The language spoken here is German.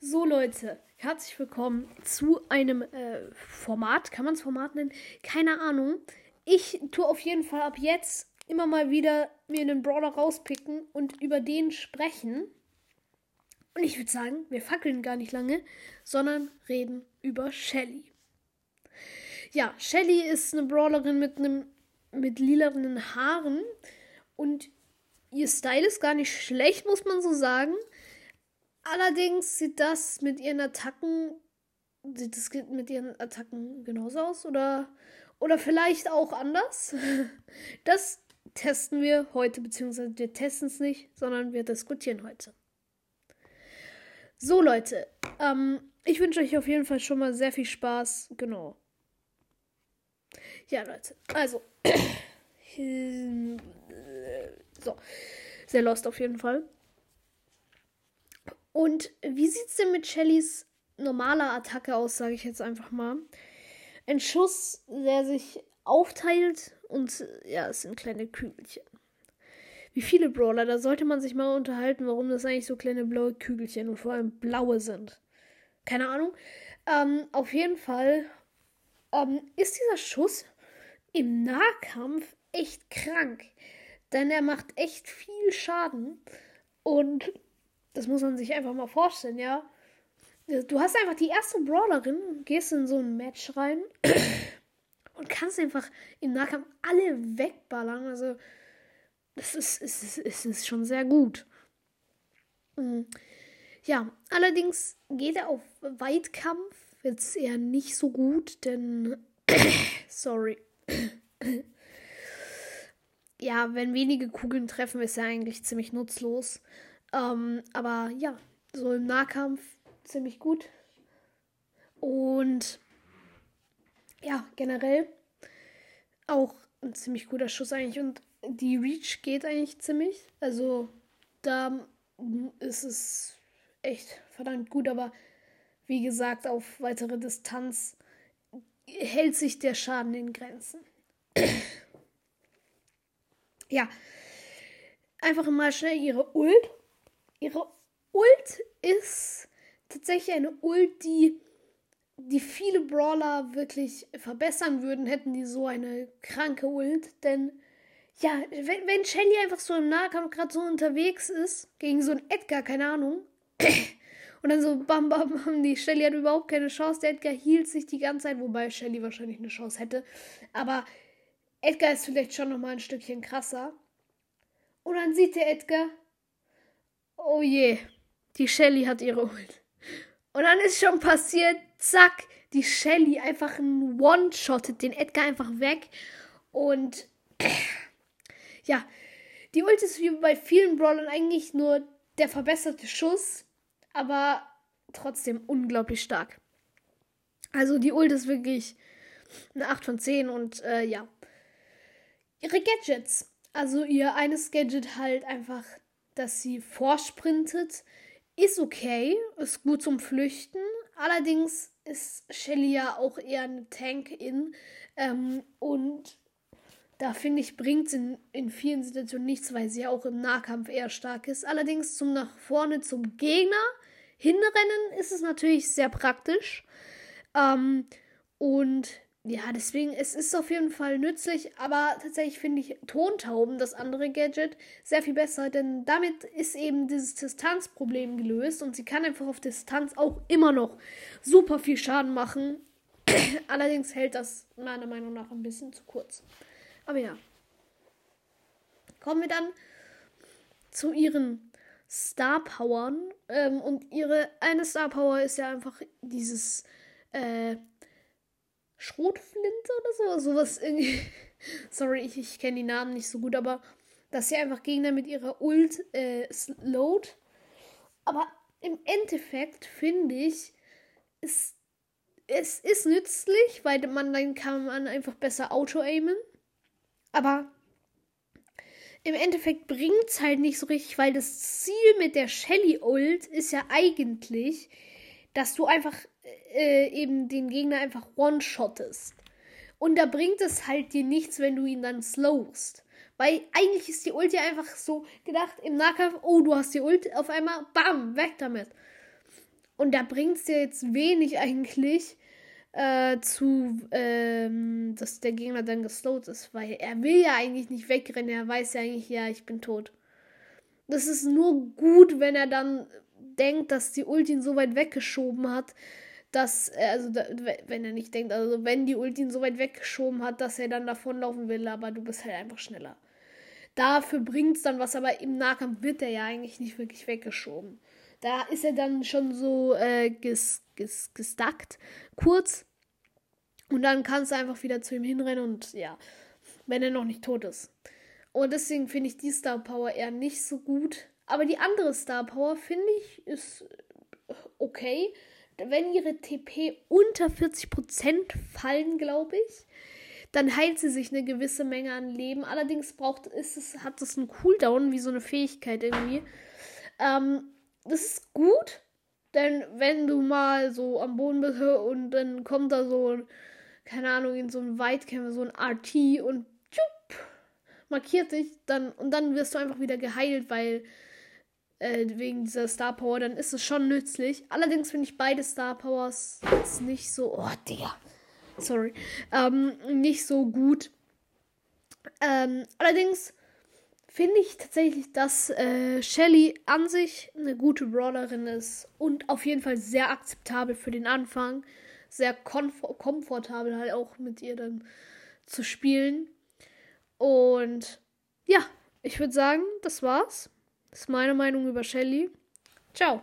So Leute, herzlich willkommen zu einem äh, Format. Kann man es Format nennen? Keine Ahnung. Ich tue auf jeden Fall ab jetzt immer mal wieder mir einen Brawler rauspicken und über den sprechen. Und ich würde sagen, wir fackeln gar nicht lange, sondern reden über Shelly. Ja, Shelly ist eine Brawlerin mit einem mit lilanen Haaren und ihr Style ist gar nicht schlecht, muss man so sagen. Allerdings sieht das mit ihren Attacken, sieht das mit ihren Attacken genauso aus oder, oder vielleicht auch anders. Das testen wir heute, beziehungsweise wir testen es nicht, sondern wir diskutieren heute. So Leute, ähm, ich wünsche euch auf jeden Fall schon mal sehr viel Spaß. Genau. Ja Leute, also. so. Sehr lost auf jeden Fall. Und wie sieht es denn mit Shellys normaler Attacke aus, sage ich jetzt einfach mal? Ein Schuss, der sich aufteilt und ja, es sind kleine Kügelchen. Wie viele Brawler, da sollte man sich mal unterhalten, warum das eigentlich so kleine blaue Kügelchen und vor allem blaue sind. Keine Ahnung. Ähm, auf jeden Fall ähm, ist dieser Schuss im Nahkampf echt krank. Denn er macht echt viel Schaden. Und das muss man sich einfach mal vorstellen, ja. Du hast einfach die erste Brawlerin, gehst in so ein Match rein und kannst einfach im Nahkampf alle wegballern. Also, das ist, ist, ist, ist schon sehr gut. Mhm. Ja, allerdings geht er auf Weitkampf jetzt eher nicht so gut, denn. sorry. ja, wenn wenige Kugeln treffen, ist er eigentlich ziemlich nutzlos. Ähm, aber ja, so im Nahkampf ziemlich gut. Und ja, generell auch ein ziemlich guter Schuss eigentlich. Und die Reach geht eigentlich ziemlich. Also da ist es echt verdammt gut. Aber wie gesagt, auf weitere Distanz hält sich der Schaden in Grenzen. ja. Einfach mal schnell ihre Ult. Ihre Ult ist tatsächlich eine Ult, die, die viele Brawler wirklich verbessern würden, hätten die so eine kranke Ult. Denn ja, wenn, wenn Shelly einfach so im Nahkampf gerade so unterwegs ist, gegen so einen Edgar, keine Ahnung, und dann so bam, bam, bam, die Shelly hat überhaupt keine Chance. Der Edgar hielt sich die ganze Zeit, wobei Shelly wahrscheinlich eine Chance hätte. Aber Edgar ist vielleicht schon nochmal ein Stückchen krasser. Und dann sieht der Edgar, oh je, die Shelly hat ihre Ult. Und dann ist schon passiert, zack, die Shelly einfach ein One-Shottet den Edgar einfach weg. Und ja, die Ult ist wie bei vielen Brawlern eigentlich nur der verbesserte Schuss, aber trotzdem unglaublich stark. Also die Ult ist wirklich eine 8 von 10 und äh, ja, ihre Gadgets. Also ihr eines Gadget halt einfach, dass sie vorsprintet, ist okay, ist gut zum Flüchten. Allerdings ist Shelly ja auch eher eine Tank-In. Ähm, und da finde ich, bringt es in, in vielen Situationen nichts, weil sie ja auch im Nahkampf eher stark ist. Allerdings zum nach vorne zum Gegner hinrennen ist es natürlich sehr praktisch. Ähm, und ja, deswegen, es ist auf jeden Fall nützlich, aber tatsächlich finde ich Tontauben, das andere Gadget, sehr viel besser, denn damit ist eben dieses Distanzproblem gelöst und sie kann einfach auf Distanz auch immer noch super viel Schaden machen. Allerdings hält das meiner Meinung nach ein bisschen zu kurz. Aber ja. Kommen wir dann zu ihren Star Powern. Ähm, und ihre eine Star Power ist ja einfach dieses äh, Schrotflinte oder so. Sowas irgendwie. Sorry, ich, ich kenne die Namen nicht so gut, aber dass sie einfach Gegner mit ihrer Ult äh, slowt. Aber im Endeffekt finde ich, es, es ist nützlich, weil man dann kann man einfach besser auto-aimen. Aber im Endeffekt bringt es halt nicht so richtig, weil das Ziel mit der Shelly Ult ist ja eigentlich, dass du einfach äh, eben den Gegner einfach one-shottest. Und da bringt es halt dir nichts, wenn du ihn dann slowst. Weil eigentlich ist die Ulti einfach so gedacht im Nahkampf, oh, du hast die Ulti, auf einmal, bam, weg damit. Und da bringt es dir jetzt wenig eigentlich äh, zu, ähm, dass der Gegner dann geslowt ist, weil er will ja eigentlich nicht wegrennen, er weiß ja eigentlich, ja, ich bin tot. Das ist nur gut, wenn er dann denkt, dass die Ulti ihn so weit weggeschoben hat, dass, also wenn er nicht denkt, also wenn die Ulti ihn so weit weggeschoben hat, dass er dann davonlaufen will, aber du bist halt einfach schneller. Dafür bringt es dann was, aber im Nahkampf wird er ja eigentlich nicht wirklich weggeschoben. Da ist er dann schon so äh, ges, ges, gestackt, kurz. Und dann kannst du einfach wieder zu ihm hinrennen und ja, wenn er noch nicht tot ist. Und deswegen finde ich die Star Power eher nicht so gut. Aber die andere Star Power finde ich ist okay. Wenn ihre TP unter 40% fallen, glaube ich, dann heilt sie sich eine gewisse Menge an Leben. Allerdings braucht ist es, hat es einen Cooldown, wie so eine Fähigkeit irgendwie. Ähm, das ist gut, denn wenn du mal so am Boden bist und dann kommt da so, keine Ahnung, in so ein Weitkämpfer, so ein RT und tschupp, markiert dich, dann und dann wirst du einfach wieder geheilt, weil äh, wegen dieser Star Power, dann ist es schon nützlich. Allerdings finde ich beide Star Powers jetzt nicht so, oh Digga, sorry, ähm, nicht so gut. Ähm, allerdings finde ich tatsächlich, dass äh, Shelly an sich eine gute Brawlerin ist und auf jeden Fall sehr akzeptabel für den Anfang. Sehr komfortabel halt auch mit ihr dann zu spielen. Und ja, ich würde sagen, das war's. Das ist meine Meinung über Shelly. Ciao.